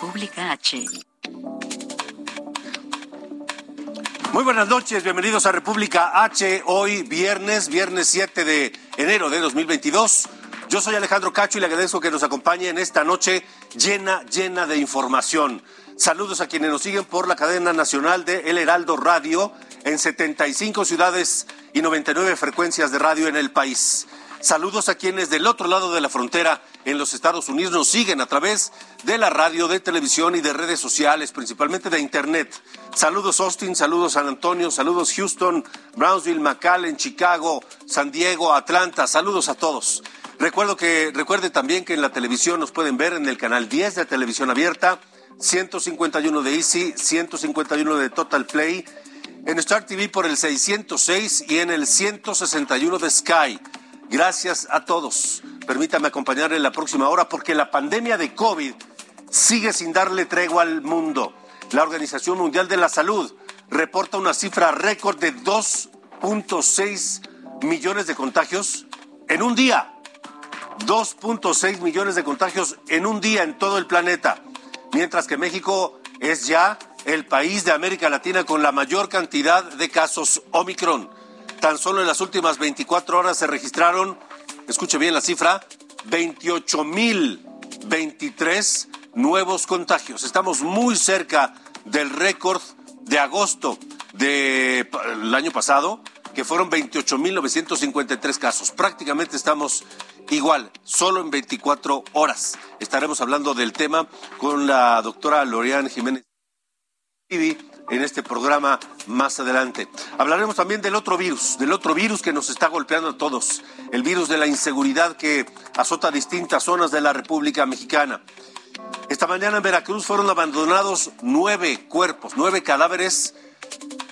República H. Muy buenas noches, bienvenidos a República H. Hoy viernes, viernes 7 de enero de 2022. Yo soy Alejandro Cacho y le agradezco que nos acompañe en esta noche llena, llena de información. Saludos a quienes nos siguen por la cadena nacional de El Heraldo Radio en 75 ciudades y 99 frecuencias de radio en el país. Saludos a quienes del otro lado de la frontera en los Estados Unidos nos siguen a través de la radio, de televisión y de redes sociales, principalmente de Internet. Saludos Austin, saludos San Antonio, saludos Houston, Brownsville, McAllen, Chicago, San Diego, Atlanta. Saludos a todos. Recuerdo que, recuerde también que en la televisión nos pueden ver en el canal 10 de televisión abierta, 151 de Easy, 151 de Total Play, en Star TV por el 606 y en el 161 de Sky. Gracias a todos. Permítame acompañarle en la próxima hora porque la pandemia de COVID sigue sin darle tregua al mundo. La Organización Mundial de la Salud reporta una cifra récord de 2.6 millones de contagios en un día. 2.6 millones de contagios en un día en todo el planeta, mientras que México es ya el país de América Latina con la mayor cantidad de casos Omicron. Tan solo en las últimas 24 horas se registraron, escuche bien la cifra, 28.023 nuevos contagios. Estamos muy cerca del récord de agosto del año pasado, que fueron 28.953 casos. Prácticamente estamos igual, solo en 24 horas. Estaremos hablando del tema con la doctora Lorian Jiménez en este programa más adelante. Hablaremos también del otro virus, del otro virus que nos está golpeando a todos, el virus de la inseguridad que azota distintas zonas de la República Mexicana. Esta mañana en Veracruz fueron abandonados nueve cuerpos, nueve cadáveres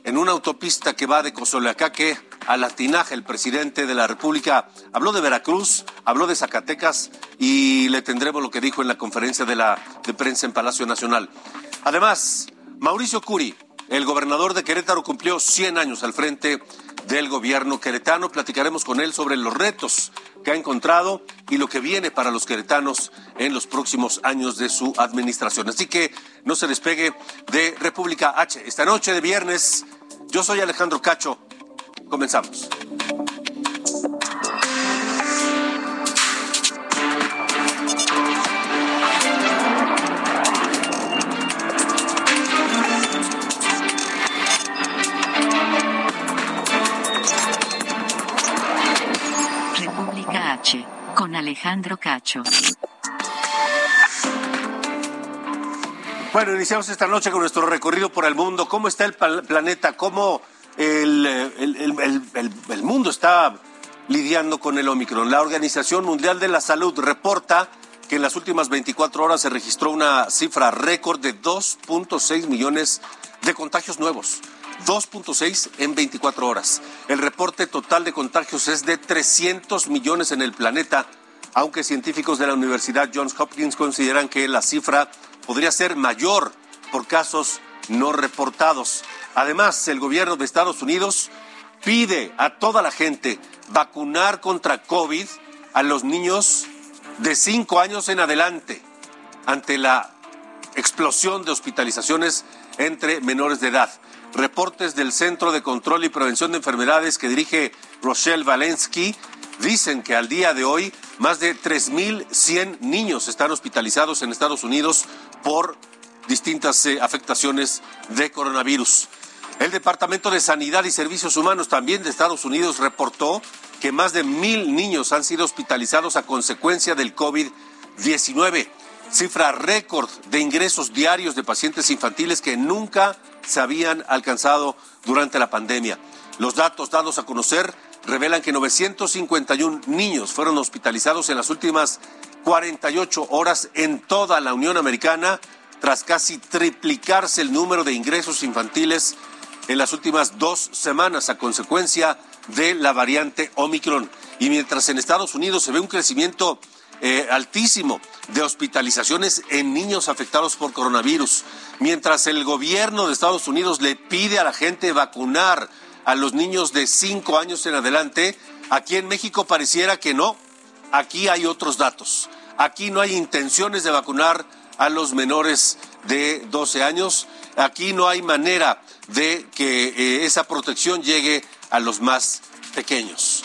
en una autopista que va de Cozoleacaque a La Tinaja. El presidente de la República habló de Veracruz, habló de Zacatecas y le tendremos lo que dijo en la conferencia de, la, de prensa en Palacio Nacional. Además, Mauricio Curi, el gobernador de Querétaro, cumplió 100 años al frente del gobierno queretano. Platicaremos con él sobre los retos que ha encontrado y lo que viene para los queretanos en los próximos años de su administración. Así que no se despegue de República H. Esta noche de viernes, yo soy Alejandro Cacho. Comenzamos. Alejandro Cacho. Bueno, iniciamos esta noche con nuestro recorrido por el mundo. ¿Cómo está el planeta? ¿Cómo el- el- el- el mundo está lidiando con el Omicron? La Organización Mundial de la Salud reporta que en las últimas 24 horas se registró una cifra récord de 2.6 millones de contagios nuevos. 2.6 en 24 horas. El reporte total de contagios es de 300 millones en el planeta, aunque científicos de la Universidad Johns Hopkins consideran que la cifra podría ser mayor por casos no reportados. Además, el gobierno de Estados Unidos pide a toda la gente vacunar contra COVID a los niños de 5 años en adelante ante la explosión de hospitalizaciones entre menores de edad. Reportes del Centro de Control y Prevención de Enfermedades que dirige Rochelle Valensky dicen que al día de hoy más de 3.100 niños están hospitalizados en Estados Unidos por distintas eh, afectaciones de coronavirus. El Departamento de Sanidad y Servicios Humanos también de Estados Unidos reportó que más de mil niños han sido hospitalizados a consecuencia del COVID-19 cifra récord de ingresos diarios de pacientes infantiles que nunca se habían alcanzado durante la pandemia. Los datos dados a conocer revelan que 951 niños fueron hospitalizados en las últimas 48 horas en toda la Unión Americana, tras casi triplicarse el número de ingresos infantiles en las últimas dos semanas a consecuencia de la variante Omicron. Y mientras en Estados Unidos se ve un crecimiento eh, altísimo de hospitalizaciones en niños afectados por coronavirus, mientras el gobierno de Estados Unidos le pide a la gente vacunar a los niños de 5 años en adelante, aquí en México pareciera que no. Aquí hay otros datos. Aquí no hay intenciones de vacunar a los menores de 12 años. Aquí no hay manera de que eh, esa protección llegue a los más pequeños.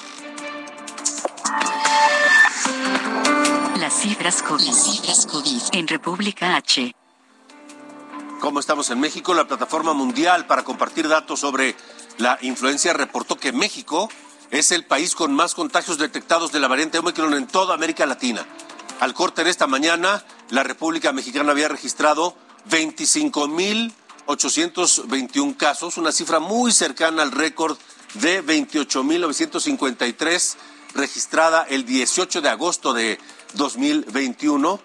Las cifras COVID. cifras COVID en República H. ¿Cómo estamos en México? La plataforma mundial para compartir datos sobre la influencia reportó que México es el país con más contagios detectados de la variante Omicron en toda América Latina. Al corte de esta mañana, la República Mexicana había registrado 25.821 casos, una cifra muy cercana al récord de 28.953 registrada el 18 de agosto de 2021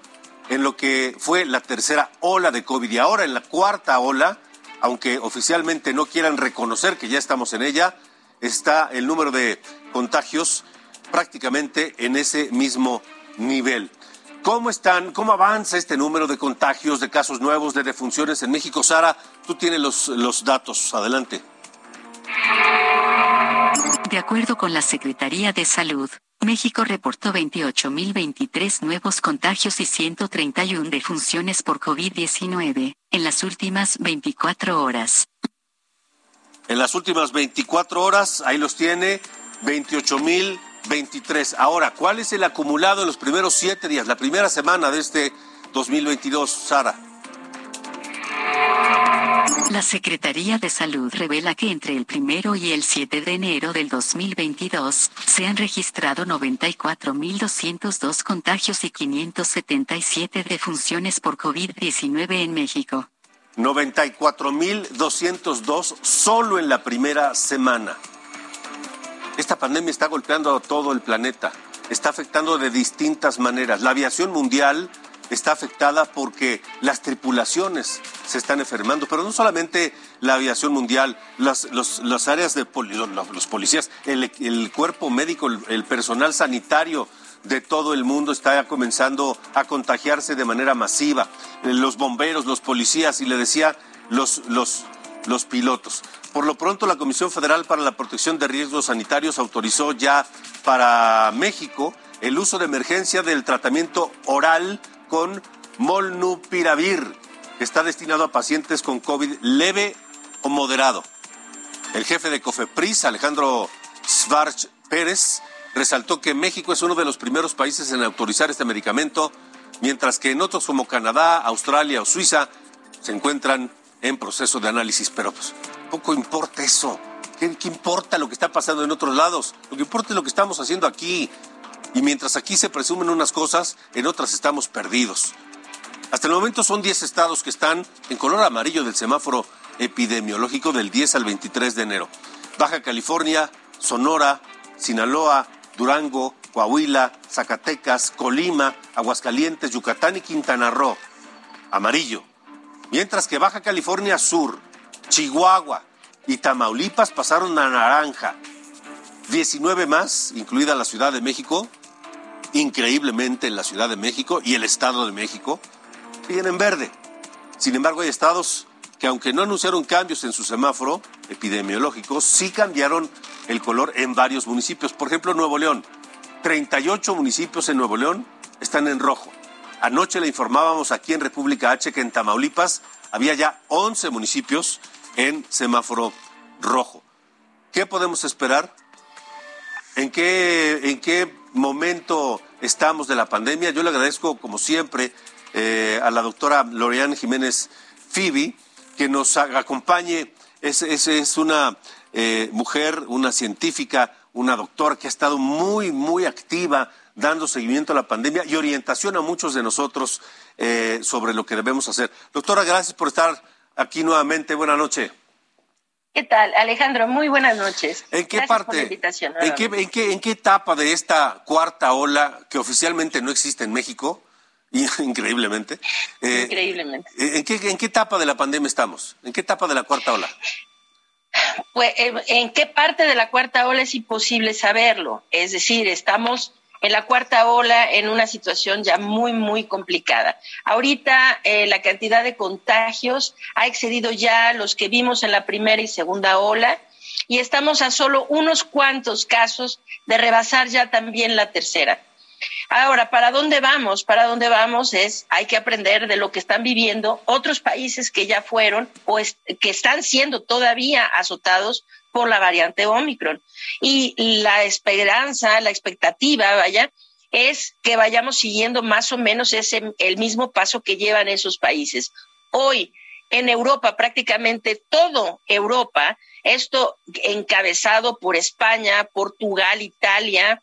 en lo que fue la tercera ola de COVID y ahora en la cuarta ola, aunque oficialmente no quieran reconocer que ya estamos en ella, está el número de contagios prácticamente en ese mismo nivel. ¿Cómo están? ¿Cómo avanza este número de contagios, de casos nuevos, de defunciones en México? Sara, tú tienes los, los datos. Adelante. De acuerdo con la Secretaría de Salud, México reportó 28.023 nuevos contagios y 131 defunciones por COVID-19 en las últimas 24 horas. En las últimas 24 horas, ahí los tiene, 28.023. Ahora, ¿cuál es el acumulado en los primeros siete días, la primera semana de este 2022, Sara? La Secretaría de Salud revela que entre el primero y el 7 de enero del 2022 se han registrado 94.202 contagios y 577 defunciones por COVID-19 en México. 94.202 solo en la primera semana. Esta pandemia está golpeando a todo el planeta, está afectando de distintas maneras. La aviación mundial está afectada porque las tripulaciones se están enfermando, pero no solamente la aviación mundial, las, áreas de los, policías, el, cuerpo médico, el, personal sanitario de todo el mundo está comenzando a contagiarse de manera masiva. Los bomberos, los policías y le decía los, los, los pilotos. Por lo pronto, la Comisión Federal para la Protección de Riesgos Sanitarios autorizó ya para México el uso de emergencia del tratamiento oral con molnupiravir, que está destinado a pacientes con COVID leve o moderado. El jefe de COFEPRIS, Alejandro Svarch Pérez, resaltó que México es uno de los primeros países en autorizar este medicamento, mientras que en otros como Canadá, Australia o Suiza se encuentran en proceso de análisis. Pero pues, poco importa eso. ¿Qué, ¿Qué, importa lo que está pasando en otros lados? Lo que importa es lo que estamos haciendo aquí. Y mientras aquí se presumen unas cosas, en otras estamos perdidos. Hasta el momento son 10 estados que están en color amarillo del semáforo epidemiológico del 10 al 23 de enero. Baja California, Sonora, Sinaloa, Durango, Coahuila, Zacatecas, Colima, Aguascalientes, Yucatán y Quintana Roo. Amarillo. Mientras que Baja California Sur, Chihuahua y Tamaulipas pasaron a naranja. 19 más, incluida la Ciudad de México, increíblemente en la Ciudad de México y el Estado de México, siguen en verde. Sin embargo, hay estados que aunque no anunciaron cambios en su semáforo epidemiológico, sí cambiaron el color en varios municipios. Por ejemplo, Nuevo León. 38 municipios en Nuevo León están en rojo. Anoche le informábamos aquí en República H que en Tamaulipas había ya 11 municipios en semáforo rojo. ¿Qué podemos esperar? ¿En qué, en qué momento estamos de la pandemia? Yo le agradezco, como siempre, eh, a la doctora Lorian Jiménez Fibi que nos acompañe. Es, es, una eh, mujer, una científica, una doctora que ha estado muy, muy activa dando seguimiento a la pandemia y orientación a muchos de nosotros eh, sobre lo que debemos hacer. Doctora, gracias por estar aquí nuevamente. Buenas noches. ¿Qué tal, Alejandro? Muy buenas noches. ¿En qué parte? ¿en, qué, en, qué, ¿En qué etapa de esta cuarta ola que oficialmente no existe en México? Increíblemente. Eh, Increíblemente. ¿en qué, ¿En qué etapa de la pandemia estamos? ¿En qué etapa de la cuarta ola? Pues, eh, ¿en qué parte de la cuarta ola es imposible saberlo? Es decir, estamos en la cuarta ola en una situación ya muy, muy complicada. Ahorita eh, la cantidad de contagios ha excedido ya los que vimos en la primera y segunda ola y estamos a solo unos cuantos casos de rebasar ya también la tercera. Ahora, ¿para dónde vamos? Para dónde vamos es, hay que aprender de lo que están viviendo otros países que ya fueron o que están siendo todavía azotados por la variante Omicron. Y la esperanza, la expectativa, vaya, es que vayamos siguiendo más o menos ese, el mismo paso que llevan esos países. Hoy, en Europa, prácticamente todo Europa, esto encabezado por España, Portugal, Italia,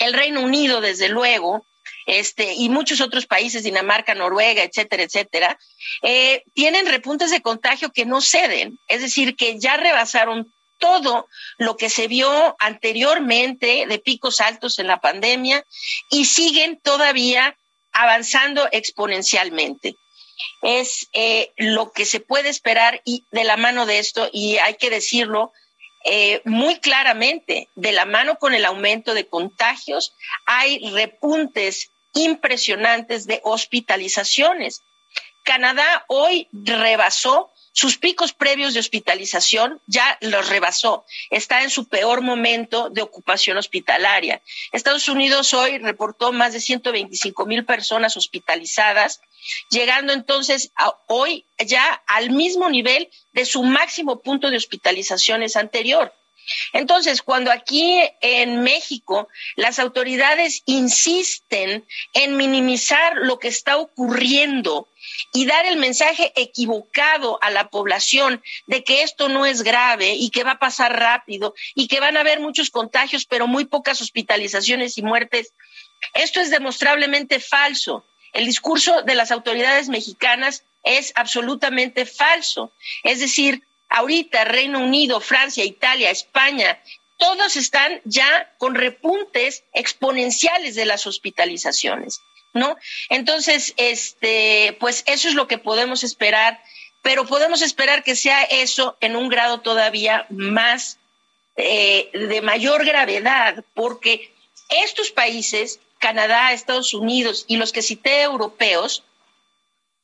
el Reino Unido, desde luego, este, y muchos otros países, Dinamarca, Noruega, etcétera, etcétera, eh, tienen repuntes de contagio que no ceden, es decir, que ya rebasaron todo lo que se vio anteriormente de picos altos en la pandemia y siguen todavía avanzando exponencialmente. Es eh, lo que se puede esperar y de la mano de esto, y hay que decirlo, eh, muy claramente, de la mano con el aumento de contagios, hay repuntes impresionantes de hospitalizaciones. Canadá hoy rebasó sus picos previos de hospitalización ya los rebasó. Está en su peor momento de ocupación hospitalaria. Estados Unidos hoy reportó más de 125 mil personas hospitalizadas, llegando entonces hoy ya al mismo nivel de su máximo punto de hospitalizaciones anterior. Entonces, cuando aquí en México las autoridades insisten en minimizar lo que está ocurriendo y dar el mensaje equivocado a la población de que esto no es grave y que va a pasar rápido y que van a haber muchos contagios, pero muy pocas hospitalizaciones y muertes, esto es demostrablemente falso. El discurso de las autoridades mexicanas es absolutamente falso. Es decir, ahorita Reino Unido, Francia, Italia, España, todos están ya con repuntes exponenciales de las hospitalizaciones, ¿no? Entonces, este, pues eso es lo que podemos esperar, pero podemos esperar que sea eso en un grado todavía más eh, de mayor gravedad, porque estos países, Canadá, Estados Unidos y los que cité europeos,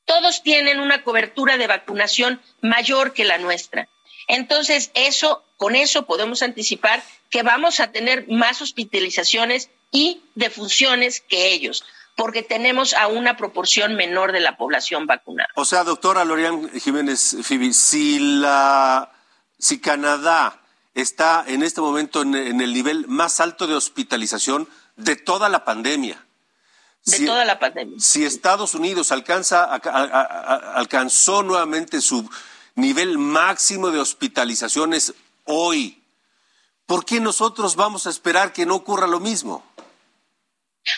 todos tienen una cobertura de vacunación mayor que la nuestra. Entonces, eso, con eso podemos anticipar que vamos a tener más hospitalizaciones y defunciones que ellos, porque tenemos a una proporción menor de la población vacunada. O sea, doctora Lorian Jiménez Fibi, si la si Canadá está en este momento en el nivel más alto de hospitalización de toda la pandemia, de toda la pandemia. Si Estados Unidos alcanza, alcanzó nuevamente su nivel máximo de hospitalizaciones hoy, ¿por qué nosotros vamos a esperar que no ocurra lo mismo?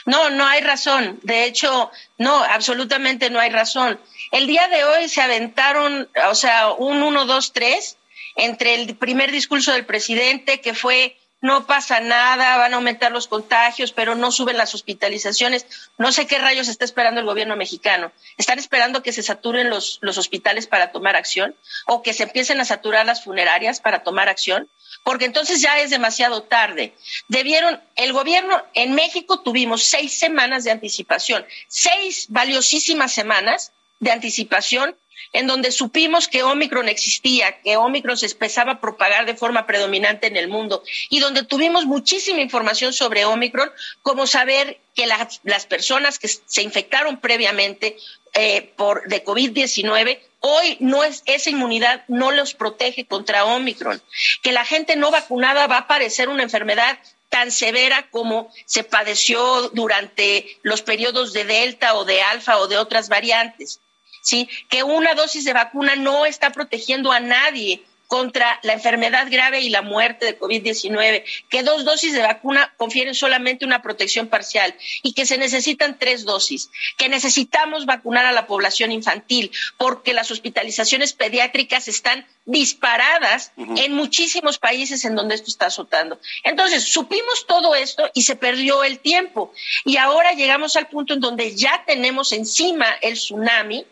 No, no hay razón. De hecho, no, absolutamente no hay razón. El día de hoy se aventaron, o sea, un 1, 2, 3 entre el primer discurso del presidente, que fue no pasa nada, van a aumentar los contagios, pero no suben las hospitalizaciones. No sé qué rayos está esperando el gobierno mexicano. ¿Están esperando que se saturen los, los hospitales para tomar acción o que se empiecen a saturar las funerarias para tomar acción? Porque entonces ya es demasiado tarde. Debieron, el gobierno en México tuvimos seis semanas de anticipación, seis valiosísimas semanas de anticipación en donde supimos que Omicron existía, que Omicron se empezaba a propagar de forma predominante en el mundo y donde tuvimos muchísima información sobre Omicron, como saber que las personas que se infectaron previamente eh, por, de COVID-19 hoy no es esa inmunidad no los protege contra Omicron, que la gente no vacunada va a padecer una enfermedad tan severa como se padeció durante los periodos de Delta o de Alfa o de otras variantes. ¿sí? Que una dosis de vacuna no está protegiendo a nadie contra la enfermedad grave y la muerte de COVID-19, que dos dosis de vacuna confieren solamente una protección parcial y que se necesitan tres dosis, que necesitamos vacunar a la población infantil porque las hospitalizaciones pediátricas están disparadas en muchísimos países en donde esto está azotando. Entonces, supimos todo esto y se perdió el tiempo. Y ahora llegamos al punto en donde ya tenemos encima el tsunami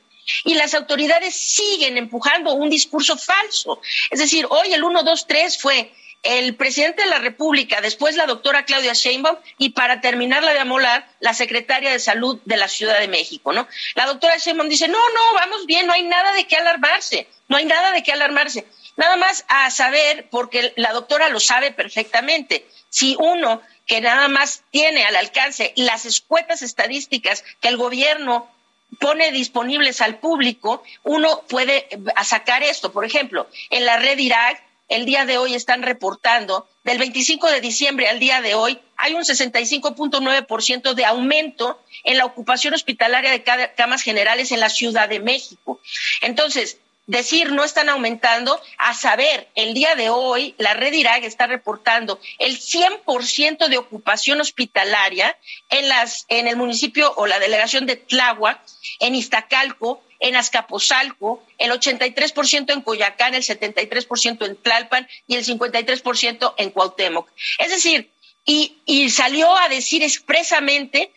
y las autoridades siguen empujando un discurso falso. Es decir, hoy el 1, 2, 3 fue el presidente de la República, después la doctora Claudia Sheinbaum y para terminar la de amolar, la secretaria de Salud de la Ciudad de México, ¿no? La doctora Sheinbaum dice, no, no, vamos bien, no hay nada de qué alarmarse, no hay nada de qué alarmarse. Nada más a saber, porque la doctora lo sabe perfectamente, si uno que nada más tiene al alcance las escuetas estadísticas que el gobierno pone disponibles al público, uno puede sacar esto. Por ejemplo, en la red Irak, el día de hoy están reportando, del 25 de diciembre al día de hoy, hay un 65.9% de aumento en la ocupación hospitalaria de camas generales en la Ciudad de México. Entonces, decir no están aumentando, a saber, el día de hoy la red IRAG está reportando el 100% de ocupación hospitalaria en, las, en el municipio o la delegación de Tláhuac, en Iztacalco, en Azcapotzalco, el 83% en Coyacán, el 73% en Tlalpan y el 53% en Cuauhtémoc. Es decir, y, y salió a decir expresamente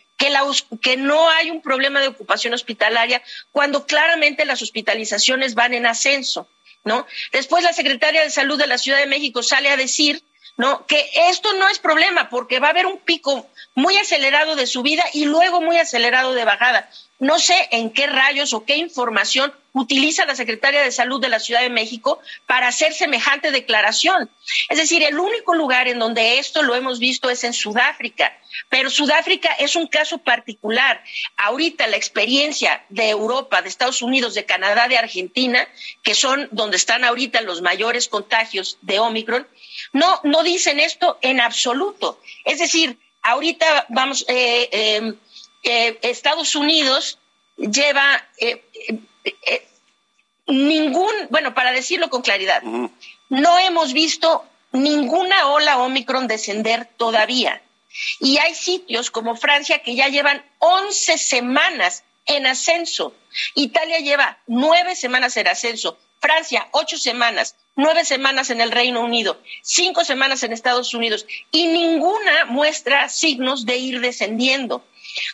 que, no hay un problema de ocupación hospitalaria cuando claramente las hospitalizaciones van en ascenso, ¿no? Después la secretaria de Salud de la Ciudad de México sale a decir ¿no? Que esto no es problema porque va a haber un pico muy acelerado de subida y luego muy acelerado de bajada. No sé en qué rayos o qué información utiliza la secretaria de Salud de la Ciudad de México para hacer semejante declaración. Es decir, el único lugar en donde esto lo hemos visto es en Sudáfrica, pero Sudáfrica es un caso particular. Ahorita la experiencia de Europa, de Estados Unidos, de Canadá, de Argentina, que son donde están ahorita los mayores contagios de Omicron, no, no dicen esto en absoluto. Es decir, ahorita vamos, eh, em, eh, Estados Unidos lleva eh, eh, ningún, bueno, para decirlo con claridad, no hemos visto ninguna ola Omicron descender todavía. Y hay sitios como Francia que ya llevan 11 semanas en ascenso. Italia lleva nueve semanas en ascenso. Francia, ocho semanas, nueve semanas en el Reino Unido, cinco semanas en Estados Unidos, y ninguna muestra signos de ir descendiendo.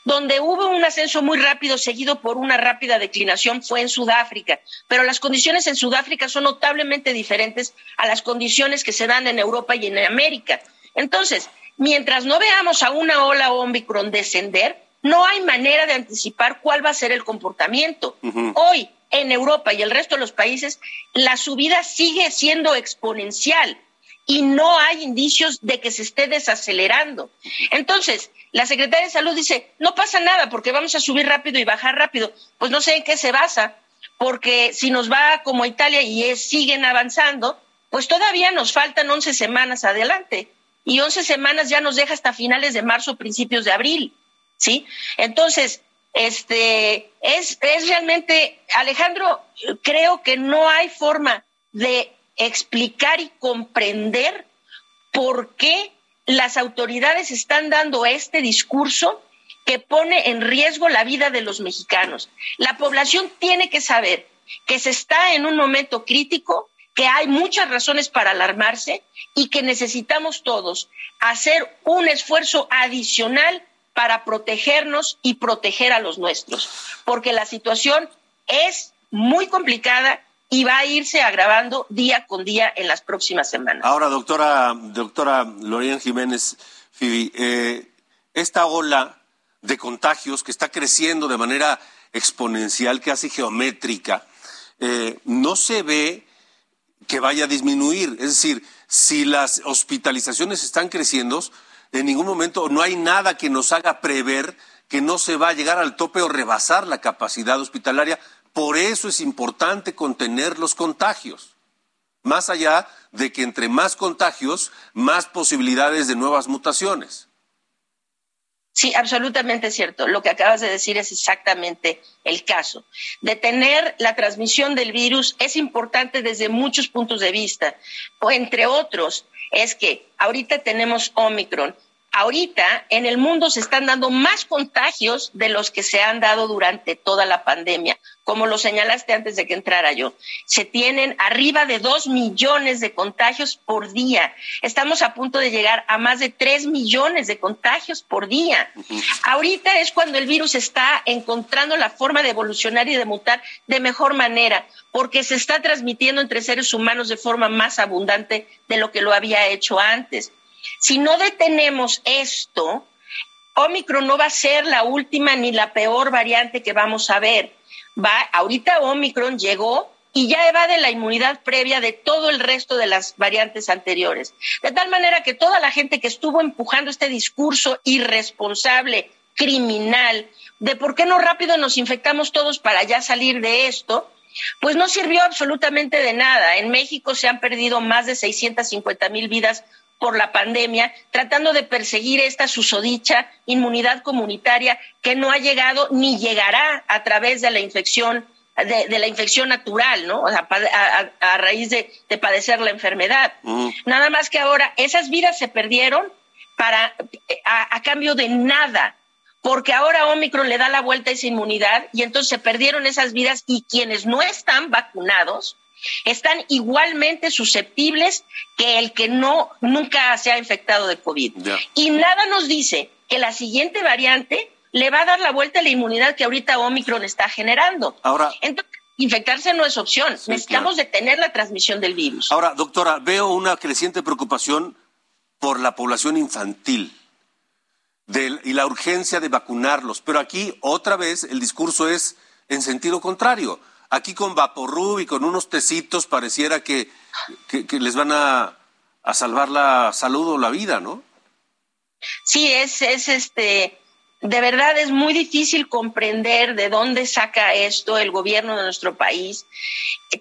Donde hubo un ascenso muy rápido seguido por una rápida declinación fue en Sudáfrica, pero las condiciones en Sudáfrica son notablemente diferentes a las condiciones que se dan en Europa y en América. Entonces, mientras no veamos a una ola Omicron descender, no hay manera de anticipar cuál va a ser el comportamiento. Hoy, en Europa y el resto de los países, la subida sigue siendo exponencial y no hay indicios de que se esté desacelerando. Entonces, la Secretaría de Salud dice, no pasa nada porque vamos a subir rápido y bajar rápido. Pues no sé en qué se basa, porque si nos va como Italia y siguen avanzando, pues todavía nos faltan 11 semanas adelante. Y 11 semanas ya nos deja hasta finales de marzo, principios de abril. ¿Sí? Entonces, este, es, es realmente, Alejandro, creo que no hay forma de explicar y comprender por qué las autoridades están dando este discurso que pone en riesgo la vida de los mexicanos. La población tiene que saber que se está en un momento crítico, que hay muchas razones para alarmarse y que necesitamos todos hacer un esfuerzo adicional para protegernos y proteger a los nuestros, porque la situación es muy complicada y va a irse agravando día con día en las próximas semanas. Ahora, doctora, doctora Lorena Jiménez Fibi, eh, esta ola de contagios que está creciendo de manera exponencial, casi geométrica, eh, no se ve que vaya a disminuir. Es decir, si las hospitalizaciones están creciendo, en ningún momento no hay nada que nos haga prever que no se va a llegar al tope o rebasar la capacidad hospitalaria por eso es importante contener los contagios. Más allá de que entre más contagios, más posibilidades de nuevas mutaciones. Sí, absolutamente cierto. Lo que acabas de decir es exactamente el caso. Detener la transmisión del virus es importante desde muchos puntos de vista. O entre otros, es que ahorita tenemos Omicron, ahorita en el mundo se están dando más contagios de los que se han dado durante toda la pandemia, como lo señalaste antes de que entrara yo. Se tienen arriba de dos millones de contagios por día. Estamos a punto de llegar a más de tres millones de contagios por día. Ahorita es cuando el virus está encontrando la forma de evolucionar y de mutar de mejor manera, porque se está transmitiendo entre seres humanos de forma más abundante de lo que lo había hecho antes. Si no detenemos esto, Omicron no va a ser la última ni la peor variante que vamos a ver. Va, ahorita Omicron llegó y ya evade la inmunidad previa de todo el resto de las variantes anteriores. De tal manera que toda la gente que estuvo empujando este discurso irresponsable, criminal, de por qué no rápido nos infectamos todos para ya salir de esto, pues no sirvió absolutamente de nada. En México se han perdido más de 650 mil vidas por la pandemia, tratando de perseguir esta susodicha inmunidad comunitaria que no ha llegado ni llegará a través de la infección de, la infección natural, ¿no? Sea, a, raíz de, padecer la enfermedad. Mm. Nada más que ahora esas vidas se perdieron para a, cambio de nada, porque ahora Omicron le da la vuelta a esa inmunidad y entonces se perdieron esas vidas y quienes no están vacunados están igualmente susceptibles que el que no nunca se ha infectado de COVID. Y nada nos dice que la siguiente variante le va a dar la vuelta a la inmunidad que ahorita Omicron está generando. Ahora, entonces, infectarse no es opción. Necesitamos detener la transmisión del virus. Ahora, doctora, veo una creciente preocupación por la población infantil y la urgencia de vacunarlos. Pero aquí, otra vez, el discurso es en sentido contrario. Aquí con Vaporrub y con unos tecitos pareciera que, les van a, a, salvar la salud o la vida, ¿no? Sí, es, es este, de verdad es muy difícil comprender de dónde saca esto el gobierno de nuestro país.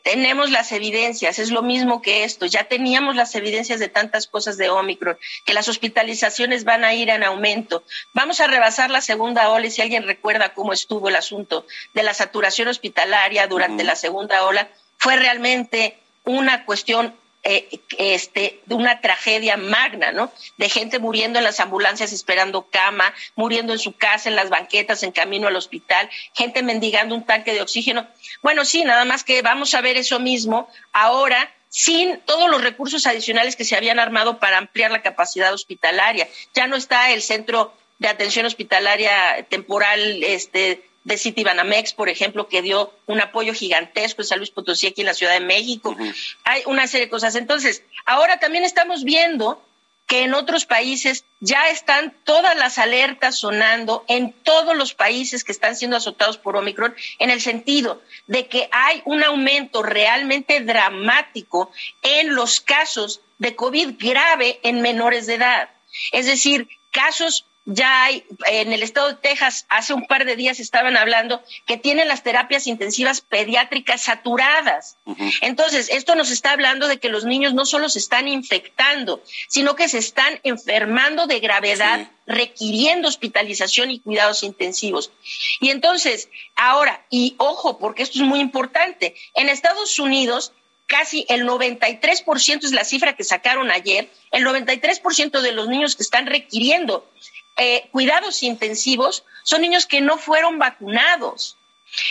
Tenemos las evidencias, es lo mismo que esto. Ya teníamos las evidencias de tantas cosas de Omicron, que las hospitalizaciones van a ir en aumento. Vamos a rebasar la segunda ola y si alguien recuerda cómo estuvo el asunto de la saturación hospitalaria durante la segunda ola, fue realmente una cuestión eh, este, de una tragedia magna, ¿no? De gente muriendo en las ambulancias esperando cama, muriendo en su casa, en las banquetas, en camino al hospital, gente mendigando un tanque de oxígeno. Bueno, sí, nada más que vamos a ver eso mismo ahora sin todos los recursos adicionales que se habían armado para ampliar la capacidad hospitalaria. Ya no está el centro de atención hospitalaria temporal este, de Citibanamex, por ejemplo, que dio un apoyo gigantesco en San Luis Potosí, aquí en la Ciudad de México. Hay una serie de cosas. Entonces, ahora también estamos viendo que en otros países ya están todas las alertas sonando en todos los países que están siendo azotados por Omicron, en el sentido de que hay un aumento realmente dramático en los casos de COVID grave en menores de edad. Es decir, casos ya hay, en el estado de Texas, hace un par de días estaban hablando que tienen las terapias intensivas pediátricas saturadas. Entonces, esto nos está hablando de que los niños no solo se están infectando, sino que se están enfermando de gravedad, requiriendo hospitalización y cuidados intensivos. Y entonces, ahora, y ojo, porque esto es muy importante, en Estados Unidos casi el 93% es la cifra que sacaron ayer, el 93% de los niños que están requiriendo eh, cuidados intensivos son niños que no fueron vacunados.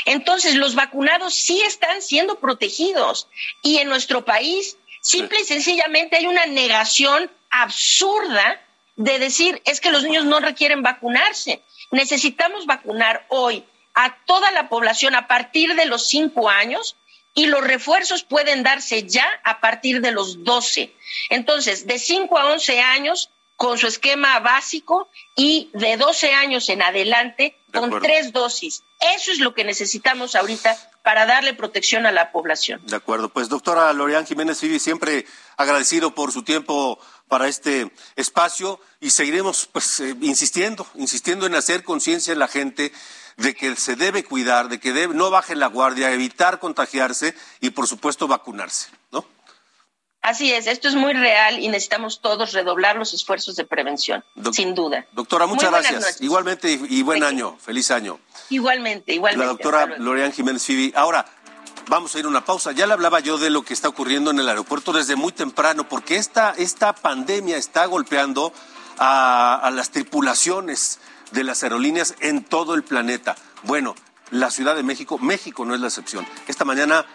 Entonces, los vacunados sí están siendo protegidos y en nuestro país, simple y sencillamente, hay una negación absurda de decir es que los niños no requieren vacunarse. Necesitamos vacunar hoy a toda la población a partir de los cinco años y los refuerzos pueden darse ya a partir de los doce. Entonces, de cinco a once años, con su esquema básico y de 12 años en adelante con tres dosis. Eso es lo que necesitamos ahorita para darle protección a la población. De acuerdo. Pues doctora Lorian Jiménez Fibi, siempre agradecido por su tiempo para este espacio y seguiremos pues eh, insistiendo, insistiendo en hacer conciencia en la gente de que se debe cuidar, de que debe, no baje la guardia, evitar contagiarse y por supuesto vacunarse, ¿no? Así es, esto es muy real y necesitamos todos redoblar los esfuerzos de prevención, sin duda. Doctora, muchas gracias. Igualmente y, buen año, feliz año. Igualmente, igualmente. La doctora Lorian Jiménez Fibi. Ahora, vamos a ir a una pausa. Ya le hablaba yo de lo que está ocurriendo en el aeropuerto desde muy temprano, porque esta, esta pandemia está golpeando a, a las tripulaciones de las aerolíneas en todo el planeta. Bueno, la Ciudad de México, México no es la excepción. Esta mañana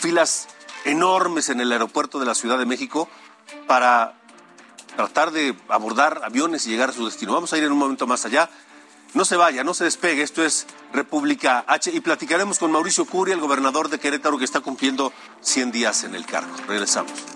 filas enormes en el aeropuerto de la Ciudad de México para tratar de abordar aviones y llegar a su destino. Vamos a ir en un momento más allá. No se vaya, no se despegue. Esto es República H y platicaremos con Mauricio Curi, el gobernador de Querétaro, que está cumpliendo 100 días en el cargo. Regresamos.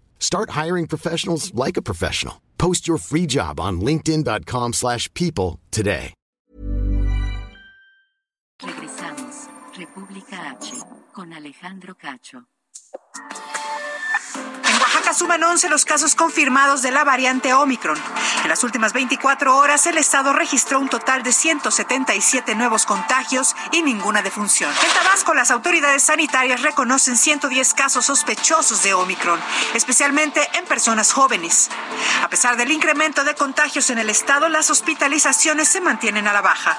Start hiring professionals like a professional. Post your free job on linkedin.com slash people today. Regresamos. República H con Alejandro Cacho. Oaxaca suman 11 los casos confirmados de la variante Omicron. En las últimas 24 horas, el estado registró un total de 177 nuevos contagios y ninguna defunción. En Tabasco, las autoridades sanitarias reconocen 110 casos sospechosos de Omicron, especialmente en personas jóvenes. A pesar del incremento de contagios en el estado, las hospitalizaciones se mantienen a la baja.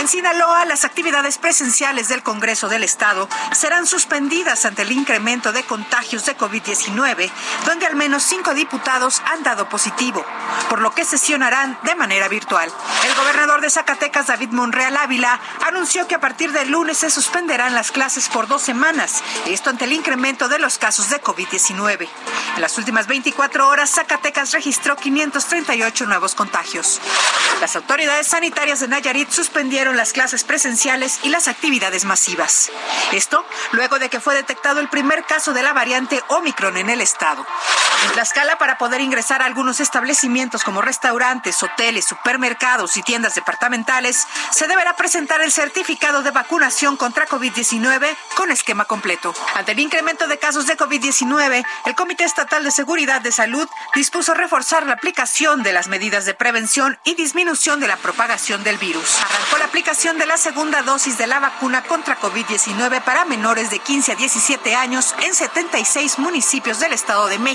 En Sinaloa, las actividades presenciales del Congreso del Estado serán suspendidas ante el incremento de contagios de COVID-19 donde al menos cinco diputados han dado positivo, por lo que sesionarán de manera virtual. El gobernador de Zacatecas, David Monreal Ávila, anunció que a partir del lunes se suspenderán las clases por dos semanas, esto ante el incremento de los casos de COVID-19. En las últimas 24 horas, Zacatecas registró 538 nuevos contagios. Las autoridades sanitarias de Nayarit suspendieron las clases presenciales y las actividades masivas. Esto luego de que fue detectado el primer caso de la variante Omicron en el estado. En Tlaxcala, para poder ingresar a algunos establecimientos como restaurantes, hoteles, supermercados y tiendas departamentales, se deberá presentar el certificado de vacunación contra COVID-19 con esquema completo. Ante el incremento de casos de COVID-19, el Comité Estatal de Seguridad de Salud dispuso reforzar la aplicación de las medidas de prevención y disminución de la propagación del virus. Arrancó la aplicación de la segunda dosis de la vacuna contra COVID-19 para menores de 15 a 17 años en 76 municipios del Estado de México,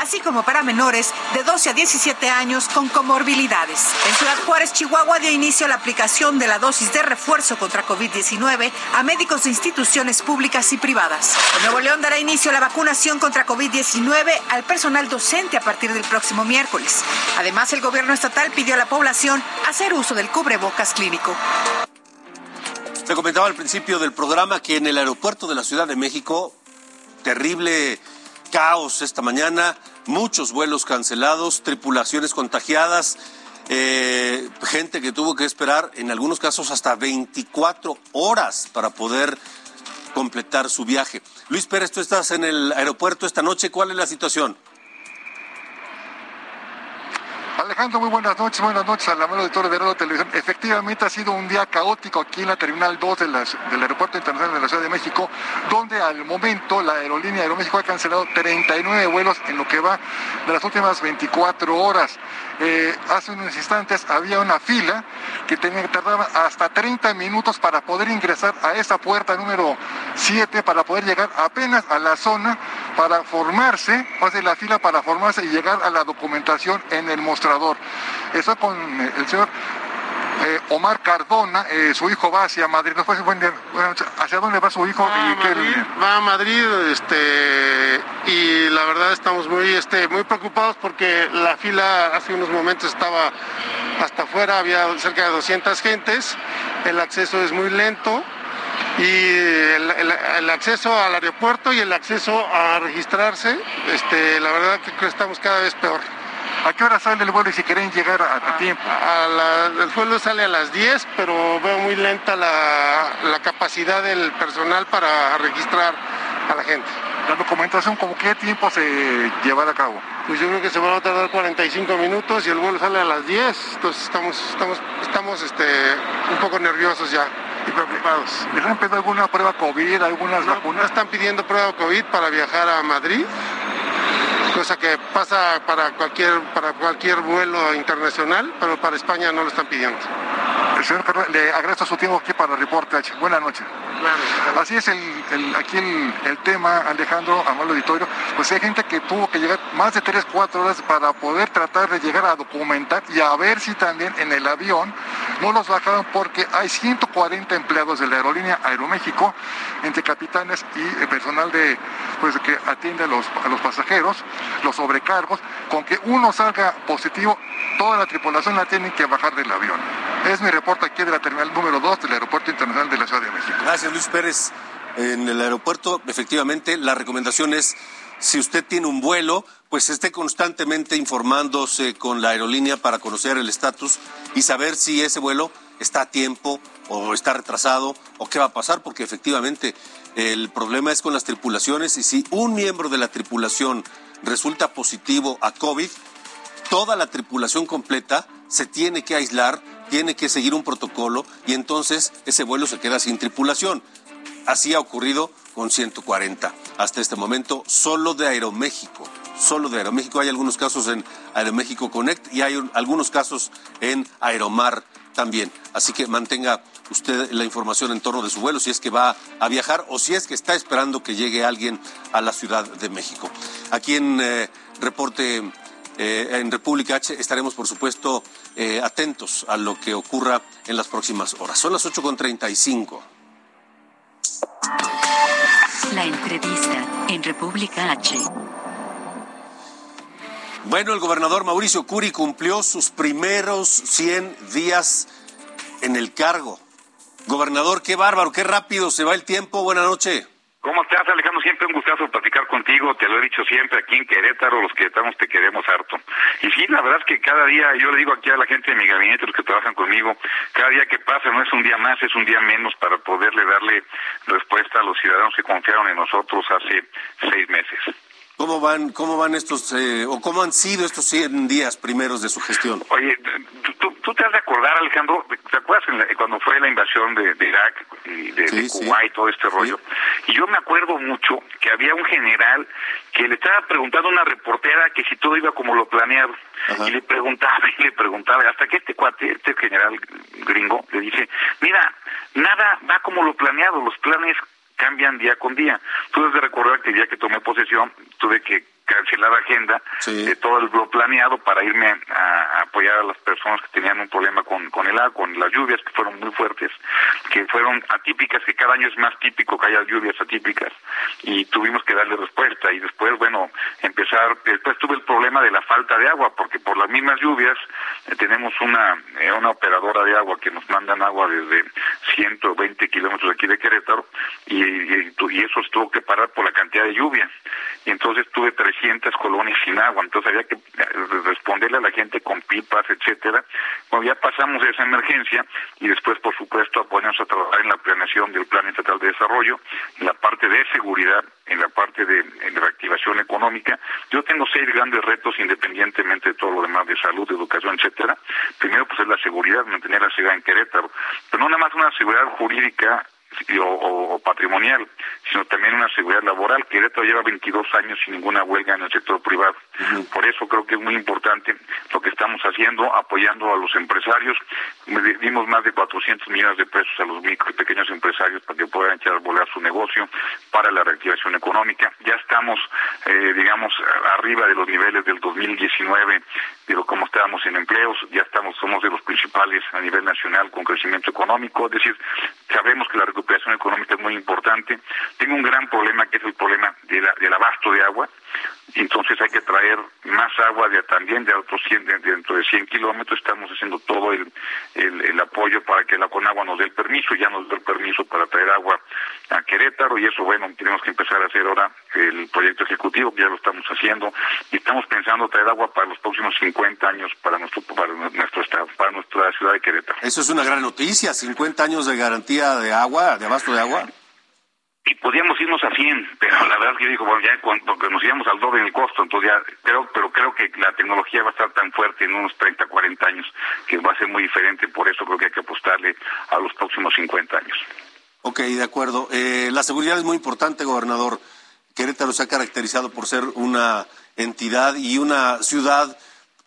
así como para menores de 12 a 17 años con comorbilidades. En Ciudad Juárez, Chihuahua, dio inicio a la aplicación de la dosis de refuerzo contra COVID-19 a médicos de instituciones públicas y privadas. En Nuevo León dará inicio a la vacunación contra COVID-19 al personal docente a partir del próximo miércoles. Además, el gobierno estatal pidió a la población hacer uso del cubrebocas clínico. Se comentaba al principio del programa que en el aeropuerto de la Ciudad de México, terrible caos esta mañana, muchos vuelos cancelados, tripulaciones contagiadas, eh, gente que tuvo que esperar en algunos casos hasta 24 horas para poder completar su viaje. Luis Pérez, tú estás en el aeropuerto esta noche, ¿cuál es la situación? Alejandro, muy buenas noches, buenas noches a la mano de Toro de Radio Televisión. Efectivamente ha sido un día caótico aquí en la Terminal 2 del Aeropuerto Internacional de la Ciudad de México, donde al momento la aerolínea Aeroméxico ha cancelado 39 vuelos en lo que va de las últimas 24 horas. Eh, hace unos instantes había una fila que tenía tardar hasta 30 minutos para poder ingresar a esa puerta número 7, para poder llegar apenas a la zona para formarse, hace la fila para formarse y llegar a la documentación en el mostrador. Eso con el señor Eh, Omar Cardona, eh, su hijo va hacia Madrid. ¿No fue? ¿Hacia dónde va su hijo? Va, a Madrid, va a Madrid, este, y la verdad estamos muy, este, muy preocupados porque la fila hace unos momentos estaba hasta afuera, había cerca de 200 gentes, el acceso es muy lento y el, acceso al aeropuerto y el acceso a registrarse, este, la verdad que estamos cada vez peor. ¿A qué hora sale el vuelo y si quieren llegar a, tiempo? el vuelo sale a las 10, pero veo muy lenta la, capacidad del personal para registrar a la gente. La documentación, ¿cómo qué tiempo se llevará a cabo? Pues yo creo que se van a tardar 45 minutos y el vuelo sale a las 10, entonces estamos, estamos, estamos este, un poco nerviosos ya y preocupados. ¿Les han pedido alguna prueba COVID, algunas vacunas? están pidiendo prueba COVID para viajar a Madrid cosa que pasa para cualquier, para cualquier vuelo internacional, pero para España no lo están pidiendo. El señor le agradezco su tiempo aquí para el reporte. Buenas noches. Así es el, aquí el, tema, Alejandro, amable auditorio. Pues hay gente que tuvo que llegar más de 3, 4 horas para poder tratar de llegar a documentar y a ver si también en el avión no los bajaron porque hay 140 empleados de la aerolínea Aeroméxico, entre capitanes y personal de pues que atiende a los, a los pasajeros, los sobrecargos, con que uno salga positivo, toda la tripulación la tienen que bajar del avión. Es mi reporte aquí de la terminal número 2 del Aeropuerto Internacional de la Ciudad de México. Gracias, Luis Pérez. En el aeropuerto, efectivamente, la recomendación es, si usted tiene un vuelo, pues esté constantemente informándose con la aerolínea para conocer el estatus y saber si ese vuelo está a tiempo o está retrasado o qué va a pasar, porque efectivamente el problema es con las tripulaciones y si un miembro de la tripulación resulta positivo a COVID, toda la tripulación completa se tiene que aislar, tiene que seguir un protocolo y entonces ese vuelo se queda sin tripulación. Así ha ocurrido con 140 hasta este momento, solo de Aeroméxico. Solo de Aeroméxico. Hay algunos casos en Aeroméxico Connect y hay algunos casos en Aeromar también. Así que mantenga usted la información en torno de su vuelo, si es que va a viajar o si es que está esperando que llegue alguien a la Ciudad de México. Aquí en eh, Reporte eh, en República H estaremos, por supuesto, eh, atentos a lo que ocurra en las próximas horas. Son las 8.35. La entrevista en República H. Bueno, el gobernador Mauricio Curi cumplió sus primeros 100 días en el cargo. Gobernador, qué bárbaro, qué rápido se va el tiempo. Buenas noches. ¿Cómo estás, Alejandro? Siempre un gustazo platicar contigo. Te lo he dicho siempre aquí en Querétaro, los queretanos te queremos harto. Y sí, la verdad es que cada día, yo le digo aquí a la gente de mi gabinete, los que trabajan conmigo, cada día que pasa no es un día más, es un día menos para poderle darle respuesta a los ciudadanos que confiaron en nosotros hace seis meses. ¿Cómo van, cómo van estos, eh, o cómo han sido estos 100 días primeros de su gestión? Oye, tú, te has de acordar, Alejandro, ¿te acuerdas cuando fue la invasión de, Irak y de, Kuwait, todo este rollo? Y yo me acuerdo mucho que había un general que le estaba preguntando a una reportera que si todo iba como lo planeado. Y le preguntaba y le preguntaba, hasta que este cuate, este general gringo, le dice, mira, nada va como lo planeado, los planes cambian día con día. Tú debes de recordar que el día que tomé posesión tuve que cancelar la agenda de todo el lo planeado para irme a, apoyar a las personas que tenían un problema con, con el agua, con las lluvias que fueron muy fuertes, que fueron atípicas, que cada año es más típico que haya lluvias atípicas y tuvimos que darle respuesta. Y después, bueno, empezar, después tuve el problema de la falta de agua porque por las mismas lluvias eh, tenemos una, eh, una operadora de agua que nos mandan agua desde 120 kilómetros aquí de Querétaro y, y, y eso se tuvo que parar por la cantidad de lluvia. Y entonces tuve 300 colonias sin agua, entonces había que eh, responderle a la gente con pipas, etcétera. Bueno, ya pasamos esa emergencia y después, por supuesto, apoyamos a trabajar en la planeación del Plan Estatal de Desarrollo, en la parte de seguridad, en la parte de, reactivación económica. Yo tengo seis grandes retos independientemente de todo lo demás de salud, educación, etcétera. Primero, pues es la seguridad, mantener la seguridad en Querétaro, pero no nada más una seguridad jurídica o, patrimonial, sino también una seguridad laboral laboral. Querétaro lleva 22 años sin ninguna huelga en el sector privado. Por eso creo que es muy importante lo que estamos haciendo, apoyando a los empresarios. Dimos más de 400 millones de pesos a los micro y pequeños empresarios para que puedan echar a volar su negocio para la reactivación económica. Ya estamos, eh, digamos, arriba de los niveles del 2019, digo, como estábamos en empleos, ya estamos, somos de los principales a nivel nacional con crecimiento económico, es decir, sabemos que la recuperación económica es muy importante. Tengo un gran problema que es el problema de del abasto de agua entonces hay que traer más agua de, también de otros 100, dentro de 100 kilómetros, estamos haciendo todo el, el, apoyo para que la Conagua nos dé el permiso, ya nos dio el permiso para traer agua a Querétaro y eso, bueno, tenemos que empezar a hacer ahora el proyecto ejecutivo, ya lo estamos haciendo y estamos pensando traer agua para los próximos 50 años para nuestro, para nuestro estado, para nuestra ciudad de Querétaro. Eso es una gran noticia, 50 años de garantía de agua, de abasto de agua y podíamos irnos a 100, pero la verdad es que yo digo, bueno, ya cuando, nos íbamos al doble en el costo, entonces pero, pero creo que la tecnología va a estar tan fuerte en unos 30, 40 años que va a ser muy diferente, por eso creo que hay que apostarle a los próximos 50 años. Ok, de acuerdo. Eh, la seguridad es muy importante, gobernador. Querétaro se ha caracterizado por ser una entidad y una ciudad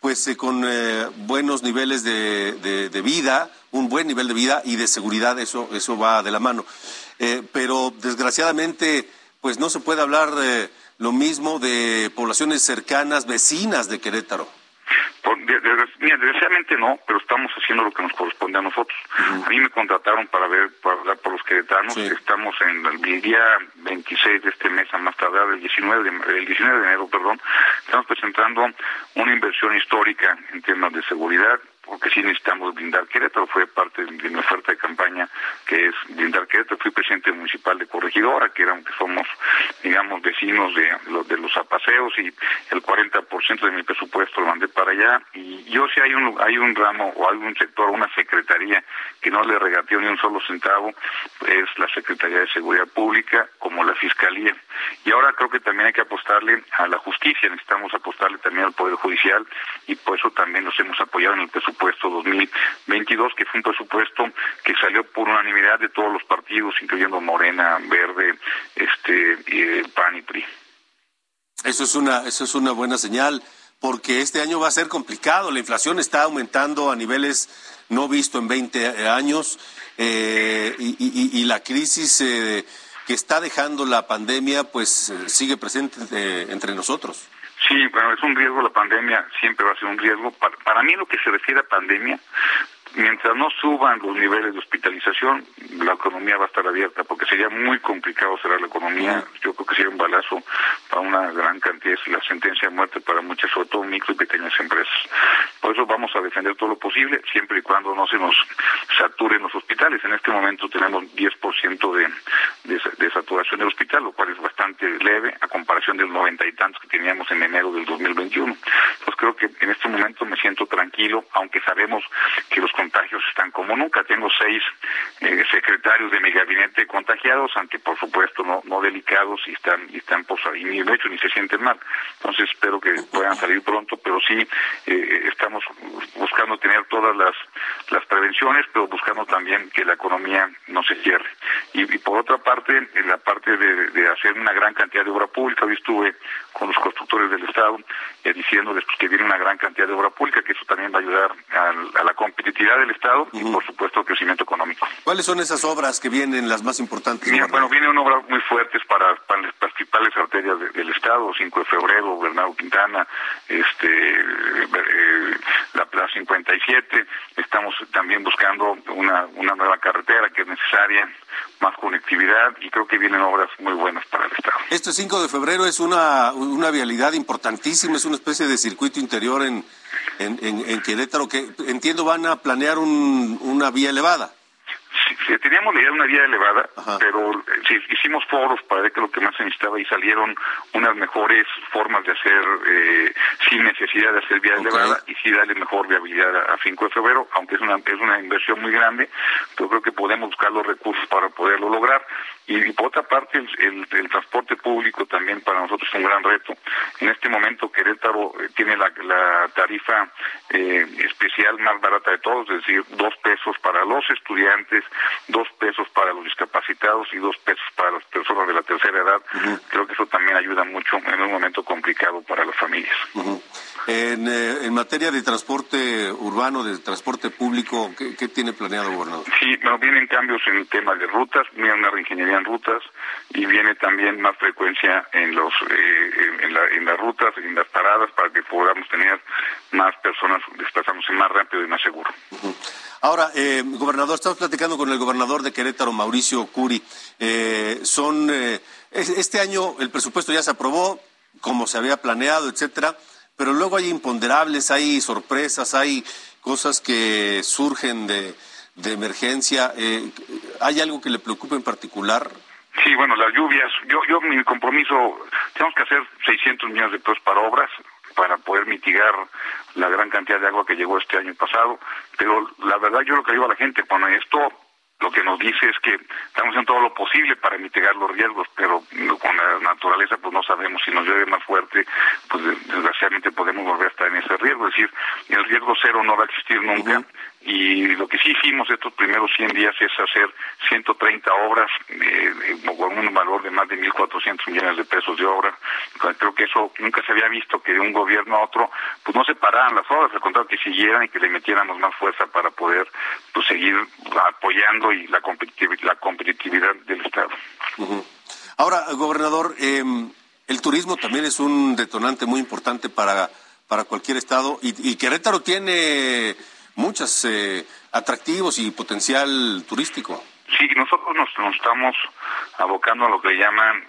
pues eh, con eh, buenos niveles de, de, vida, un buen nivel de vida y de seguridad, eso, eso va de la mano. Eh, pero desgraciadamente, pues no se puede hablar eh, lo mismo de poblaciones cercanas, vecinas de Querétaro. desgraciadamente no, pero estamos haciendo lo que nos corresponde a nosotros. A mí me contrataron para ver, para hablar por los queretanos. Estamos en el día 26 de este mes, a más tardar, el 19 de, el 19 de enero, perdón. Estamos presentando una inversión histórica en temas de seguridad porque sí necesitamos blindar Querétaro, fue parte de, mi oferta de campaña, que es blindar Querétaro. Fui presidente municipal de Corregidora, que era aunque somos, digamos, vecinos de, de los apaseos y el 40% de mi presupuesto lo mandé para allá. Y yo si hay un, hay un ramo o un sector, una secretaría que no le regateó ni un solo centavo, es la Secretaría de Seguridad Pública, como la Fiscalía. Y ahora creo que también hay que apostarle a la justicia, necesitamos apostarle también al Poder Judicial y por eso también los hemos apoyado en el presupuesto presupuesto 2022, que fue un presupuesto que salió por unanimidad de todos los partidos, incluyendo Morena, Verde, este, eh, PAN y PRI. Eso es una, eso es una buena señal, porque este año va a ser complicado. La inflación está aumentando a niveles no visto en 20 años eh, y, la crisis eh, que está dejando la pandemia, pues sigue presente entre nosotros. Sí, bueno, es un riesgo la pandemia, siempre va a ser un riesgo. Para, para mí lo que se refiere a pandemia, mientras no suban los niveles de hospitalización, la economía va a estar abierta, porque sería muy complicado cerrar la economía. Yo creo que sería un balazo para una gran cantidad, la sentencia de muerte para muchas, sobre todo micro y pequeñas empresas. Por eso vamos a defender todo lo posible, siempre y cuando no se nos saturen los hospitales. En este momento tenemos 10% de, de, de saturación del hospital, lo cual es bastante leve a comparación del noventa y tantos que teníamos en enero del 2021. Entonces creo que en este momento me siento tranquilo, aunque sabemos que los contagios están como nunca. Tengo seis eh, secretarios de mi gabinete contagiados, aunque por supuesto no, no delicados y están y están por y ni de hecho ni se sienten mal. Entonces espero que puedan salir pronto, pero sí eh, estamos buscando tener todas las las prevenciones, pero buscando también que la economía no se cierre. Y, por otra parte, en la parte de, hacer una gran cantidad de obra pública, hoy estuve con los constructores del Estado eh, diciéndoles pues, que viene una gran cantidad de obra pública, que eso también va a ayudar a la competitividad del Estado y, por supuesto, crecimiento económico. ¿Cuáles son esas obras que vienen, las más importantes? bueno, vienen obras muy fuertes para, las principales arterias del Estado, 5 de febrero, Bernardo Quintana, este, eh, la Plaza 57. Estamos también buscando una, una nueva carretera que es necesaria, más conectividad y creo que vienen obras muy buenas para el Estado. Este 5 de febrero es una, una vialidad importantísima, es una especie de circuito interior en en, en, Querétaro, que entiendo van a planear un, una vía elevada. Sí, teníamos la idea de una vía elevada, pero eh, hicimos foros para ver que lo que más se necesitaba y salieron unas mejores formas de hacer eh, sin necesidad de hacer vía elevada y sí darle mejor viabilidad a, 5 de febrero, aunque es una, es una inversión muy grande, pero creo que podemos buscar los recursos para poderlo lograr. Y, por otra parte, el, el, transporte público también para nosotros es un gran reto. En este momento Querétaro eh, tiene la, la tarifa eh, especial más barata de todos, es decir, dos pesos para los estudiantes dos pesos para los discapacitados y dos pesos para las personas de la tercera edad. Creo que eso también ayuda mucho en un momento complicado para las familias. en, eh, en, materia de transporte urbano, de transporte público, ¿qué, tiene planeado, gobernador? Sí, bueno, vienen cambios en el tema de rutas, viene una reingeniería en rutas y viene también más frecuencia en los eh, en, la, en, las rutas, en las paradas, para que podamos tener más personas desplazándose más rápido y más seguro. Ahora, eh, gobernador, estamos platicando con el gobernador de Querétaro, Mauricio Curi. Eh, son eh, este año el presupuesto ya se aprobó, como se había planeado, etcétera, pero luego hay imponderables, hay sorpresas, hay cosas que surgen de, de emergencia. Eh, ¿Hay algo que le preocupe en particular? Sí, bueno, las lluvias. Yo, yo mi compromiso, tenemos que hacer 600 millones de pesos para obras para poder mitigar la gran cantidad de agua que llegó este año pasado. Pero la verdad yo lo que digo a la gente, cuando esto lo que nos dice es que estamos haciendo todo lo posible para mitigar los riesgos, pero con la naturaleza pues no sabemos si nos llueve más fuerte, pues desgraciadamente podemos volver a estar en ese riesgo. Es decir, el riesgo cero no va a existir nunca y lo que sí hicimos estos primeros 100 días es hacer 130 obras eh, con un valor de más de 1.400 millones de pesos de obra. Creo que eso nunca se había visto que de un gobierno a otro pues no se pararan las obras, al contrario que siguieran y que le metiéramos más fuerza para poder pues seguir apoyando y la competitividad, la competitividad del Estado. Ahora, gobernador, em, el turismo también es un detonante muy importante para, para cualquier estado y, y Querétaro tiene muchos eh, atractivos y potencial turístico. Sí, nosotros nos, estamos abocando a lo que llaman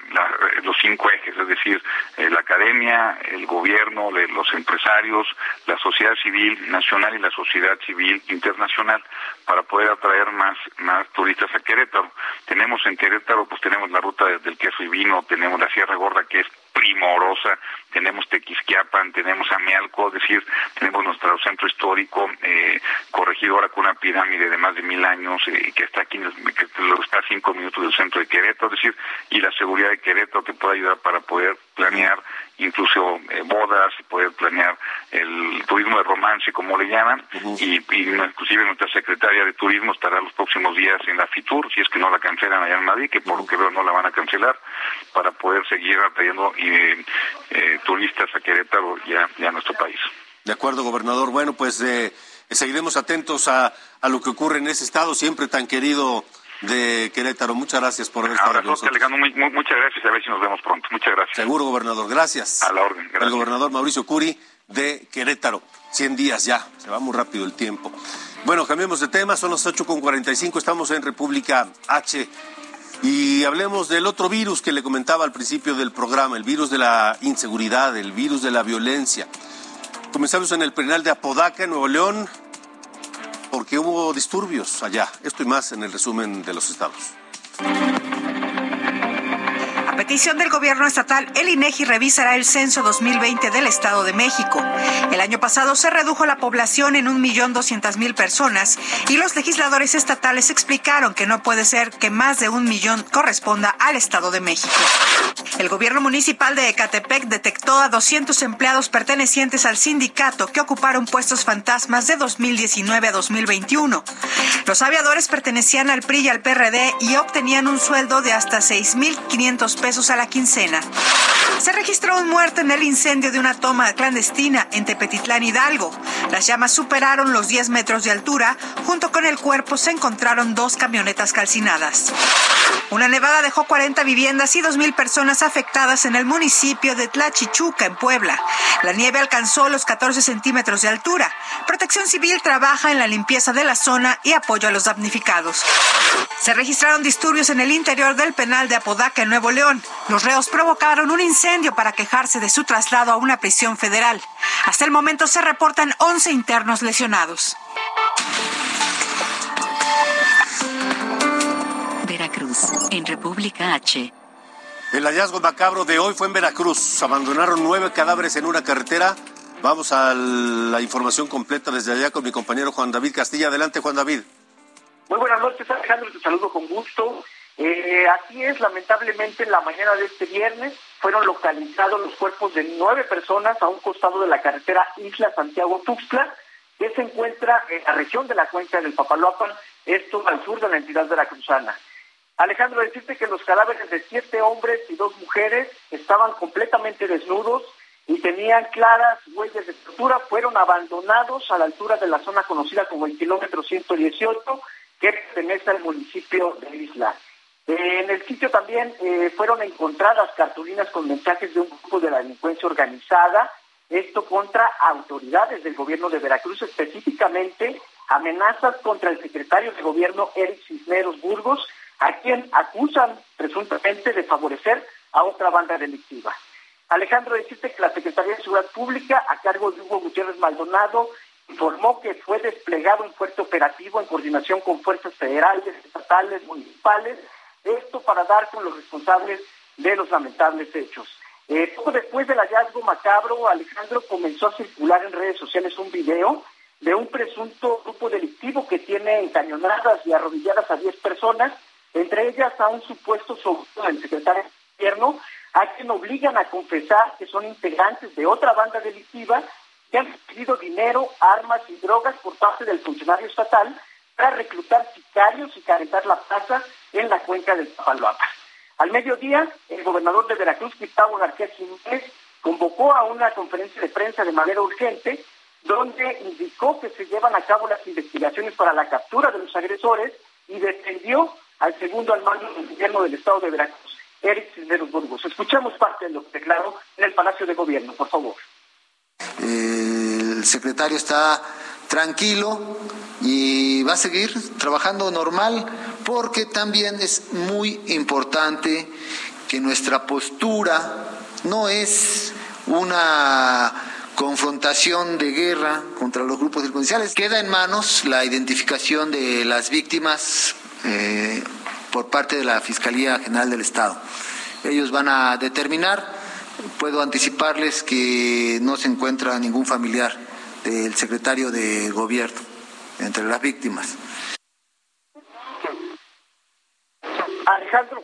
los cinco ejes, es decir, eh, la academia, el gobierno, los empresarios, la sociedad civil nacional y la sociedad civil internacional para poder atraer más, más turistas a Querétaro. Tenemos en Querétaro, pues tenemos la ruta del queso y vino, tenemos la Sierra Gorda que es primorosa, tenemos Tequisquiapan, tenemos Amealco, es decir, tenemos nuestro centro histórico, eh, corregidora con una pirámide de más de mil años, eh, que está aquí, que está a cinco minutos del centro de Querétaro, es decir, y la seguridad de Querétaro que puede ayudar para poder planear incluso eh, bodas, poder planear el turismo de romance, como le llaman, y, inclusive nuestra secretaria de turismo estará los próximos días en la FITUR, si es que no la cancelan allá en Madrid, que por lo que veo no la van a cancelar, para poder seguir atrayendo eh, eh, turistas a Querétaro y a, nuestro país. De acuerdo, gobernador. Bueno, pues eh, seguiremos atentos a, a lo que ocurre en ese estado, siempre tan querido de Querétaro. Muchas gracias por haber estado con nosotros. muchas gracias. A ver si nos vemos pronto. Muchas gracias. Seguro, gobernador. Gracias. A la orden. Gracias. El gobernador Mauricio Curi de Querétaro. 100 días ya. Se va muy rápido el tiempo. Bueno, cambiemos de tema. Son las 8.45. Estamos en República H. Y hablemos del otro virus que le comentaba al principio del programa, el virus de la inseguridad, el virus de la violencia. Comenzamos en el penal de Apodaca, en Nuevo León porque hubo disturbios allá. Esto y más en el resumen de los estados petición del gobierno estatal, el INEGI revisará el censo 2020 del Estado de México. El año pasado se redujo la población en 1.200.000 personas y los legisladores estatales explicaron que no puede ser que más de un millón corresponda al Estado de México. El gobierno municipal de Ecatepec detectó a 200 empleados pertenecientes al sindicato que ocuparon puestos fantasmas de 2019 a 2021. Los aviadores pertenecían al PRI y al PRD y obtenían un sueldo de hasta 6.500 pesos a la quincena. Se registró un muerto en el incendio de una toma clandestina en Tepetitlán Hidalgo. Las llamas superaron los 10 metros de altura. Junto con el cuerpo se encontraron dos camionetas calcinadas. Una nevada dejó 40 viviendas y 2.000 personas afectadas en el municipio de Tlachichuca, en Puebla. La nieve alcanzó los 14 centímetros de altura. Protección Civil trabaja en la limpieza de la zona y apoyo a los damnificados. Se registraron disturbios en el interior del penal de Apodaca, en Nuevo León. Los reos provocaron un incendio para quejarse de su traslado a una prisión federal. Hasta el momento se reportan 11 internos lesionados. Veracruz, en República H. El hallazgo macabro de hoy fue en Veracruz. Abandonaron nueve cadáveres en una carretera. Vamos a la información completa desde allá con mi compañero Juan David Castilla. Adelante, Juan David. Muy buenas noches, Alejandro. Te saludo con gusto. Eh, así es, lamentablemente, en la mañana de este viernes fueron localizados los cuerpos de nueve personas a un costado de la carretera Isla Santiago-Tuxtla, que se encuentra en la región de la cuenca del Papaloapan, esto al sur de la entidad veracruzana. Alejandro, decirte que los cadáveres de siete hombres y dos mujeres estaban completamente desnudos y tenían claras huellas de tortura, fueron abandonados a la altura de la zona conocida como el kilómetro 118, que pertenece al municipio de Isla. Eh, en el sitio también eh, fueron encontradas cartulinas con mensajes de un grupo de la delincuencia organizada, esto contra autoridades del gobierno de Veracruz, específicamente amenazas contra el secretario de gobierno Eric Cisneros Burgos, a quien acusan presuntamente de favorecer a otra banda delictiva. Alejandro, decirte que la Secretaría de Seguridad Pública, a cargo de Hugo Gutiérrez Maldonado, informó que fue desplegado un fuerte operativo en coordinación con fuerzas federales, estatales, municipales, esto para dar con los responsables de los lamentables hechos. Eh, poco después del hallazgo macabro, Alejandro comenzó a circular en redes sociales un video de un presunto grupo delictivo que tiene encañonadas y arrodilladas a 10 personas, entre ellas a un supuesto sobrino del secretario de gobierno, a quien obligan a confesar que son integrantes de otra banda delictiva que han recibido dinero, armas y drogas por parte del funcionario estatal para reclutar sicarios y calentar la plaza en la cuenca del Tapaloapa. Al mediodía, el gobernador de Veracruz, Gustavo García Jiménez, convocó a una conferencia de prensa de manera urgente, donde indicó que se llevan a cabo las investigaciones para la captura de los agresores y defendió al segundo al mando del gobierno del estado de Veracruz, Eric Cisneros Burgos. Escuchamos parte de lo que declaró en el Palacio de Gobierno, por favor. El secretario está tranquilo y va a seguir trabajando normal porque también es muy importante que nuestra postura no es una confrontación de guerra contra los grupos delincuenciales. Queda en manos la identificación de las víctimas eh, por parte de la Fiscalía General del Estado. Ellos van a determinar, puedo anticiparles que no se encuentra ningún familiar del secretario de gobierno entre las víctimas. Alejandro,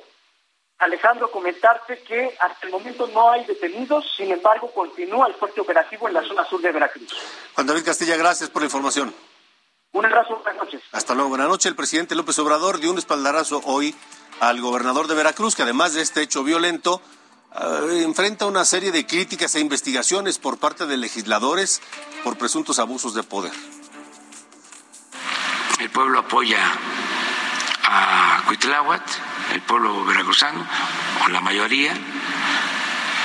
Alejandro, comentarte que hasta el momento no hay detenidos, sin embargo continúa el fuerte operativo en la zona sur de Veracruz. Juan David Castilla, gracias por la información. Un abrazo, buenas noches. Hasta luego, buenas noches. El presidente López Obrador dio un espaldarazo hoy al gobernador de Veracruz, que además de este hecho violento, eh, enfrenta una serie de críticas e investigaciones por parte de legisladores por presuntos abusos de poder. El pueblo apoya a Cuitláhuac, el pueblo veracruzano, o la mayoría,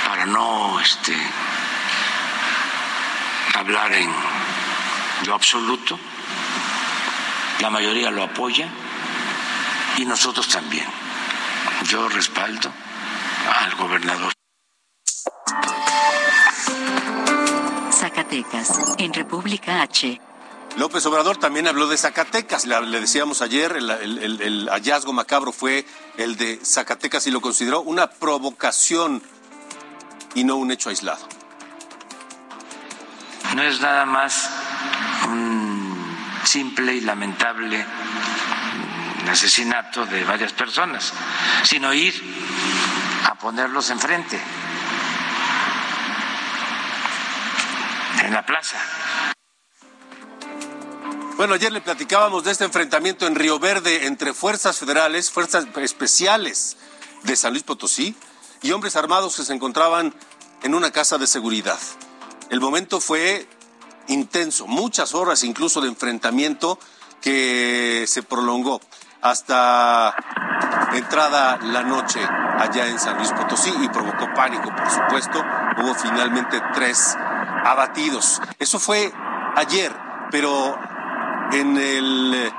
para no este, hablar en lo absoluto. La mayoría lo apoya y nosotros también. Yo respaldo al gobernador. Zacatecas, en República H. López Obrador también habló de Zacatecas. Le decíamos ayer, el, hallazgo macabro fue el de Zacatecas y lo consideró una provocación y no un hecho aislado. No es nada más un simple y lamentable asesinato de varias personas, sino ir a ponerlos enfrente, en la plaza. Bueno, ayer le platicábamos de este enfrentamiento en Río Verde entre fuerzas federales, fuerzas especiales de San Luis Potosí y hombres armados que se encontraban en una casa de seguridad. El momento fue intenso, muchas horas incluso de enfrentamiento que se prolongó hasta entrada la noche allá en San Luis Potosí y provocó pánico, por supuesto. Hubo finalmente tres abatidos. Eso fue ayer, pero en el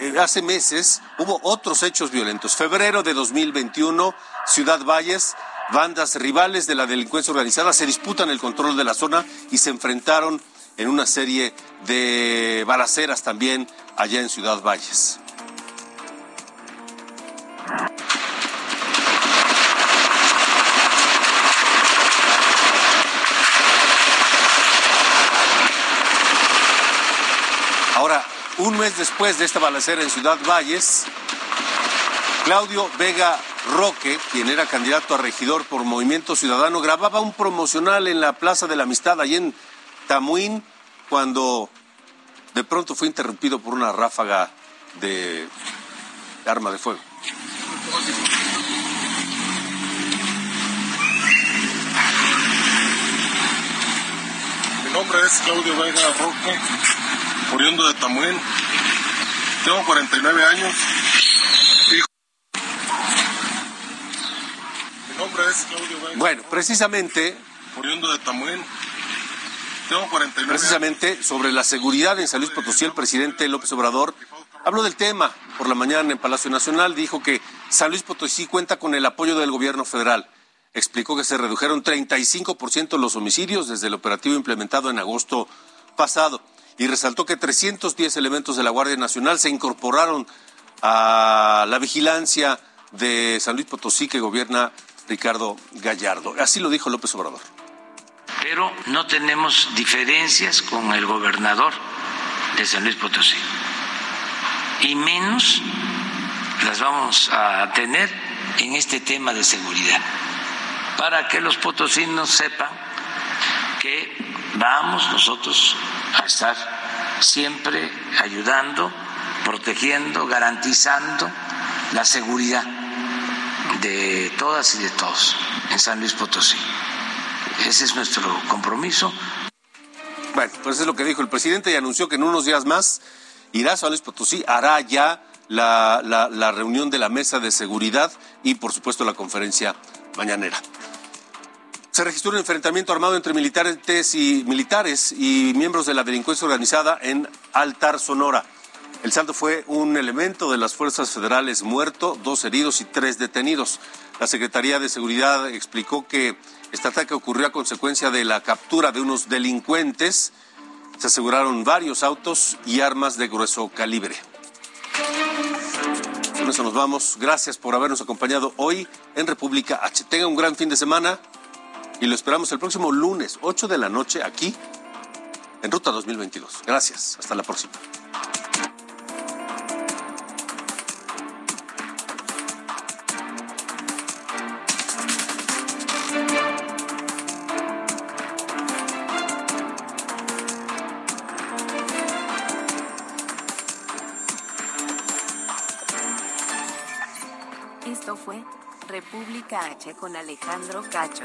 eh, hace meses hubo otros hechos violentos. Febrero de 2021, Ciudad Valles, bandas rivales de la delincuencia organizada se disputan el control de la zona y se enfrentaron en una serie de balaceras también allá en Ciudad Valles. Ahora, un mes después de esta balacera en Ciudad Valles, Claudio Vega Roque, quien era candidato a regidor por Movimiento Ciudadano, grababa un promocional en la Plaza de la Amistad, allí en Tamuín, cuando de pronto fue interrumpido por una ráfaga de arma de fuego. Mi nombre es Claudio Vega Roque, oriundo de Tamuén. Tengo 49 años. Mi nombre es Claudio Vega. Bueno, precisamente. Oriundo de Tamuén. Tengo 49 Precisamente sobre la seguridad en San Luis Potosí, el presidente López Obrador habló del tema por la mañana en Palacio Nacional. Dijo que San Luis Potosí cuenta con el apoyo del gobierno federal. Explicó que se redujeron 35% los homicidios desde el operativo implementado en agosto pasado y resaltó que 310 elementos de la Guardia Nacional se incorporaron a la vigilancia de San Luis Potosí que gobierna Ricardo Gallardo. Así lo dijo López Obrador. Pero no tenemos diferencias con el gobernador de San Luis Potosí. Y menos las vamos a tener en este tema de seguridad. Para que los potosinos sepan que vamos nosotros a estar siempre ayudando, protegiendo, garantizando la seguridad de todas y de todos en San Luis Potosí. Ese es nuestro compromiso. Bueno, pues es lo que dijo el presidente y anunció que en unos días más irá a San Luis Potosí, hará ya la, la, la reunión de la mesa de seguridad y por supuesto la conferencia mañanera. Se registró un enfrentamiento armado entre militares y, militares y miembros de la delincuencia organizada en Altar, Sonora. El saldo fue un elemento de las fuerzas federales muerto, dos heridos y tres detenidos. La Secretaría de Seguridad explicó que este ataque ocurrió a consecuencia de la captura de unos delincuentes. Se aseguraron varios autos y armas de grueso calibre. Con eso nos vamos. Gracias por habernos acompañado hoy en República H. Tenga un gran fin de semana y lo esperamos el próximo lunes, 8 de la noche, aquí en Ruta 2022. Gracias. Hasta la próxima. Esto fue República H con Alejandro Cacho.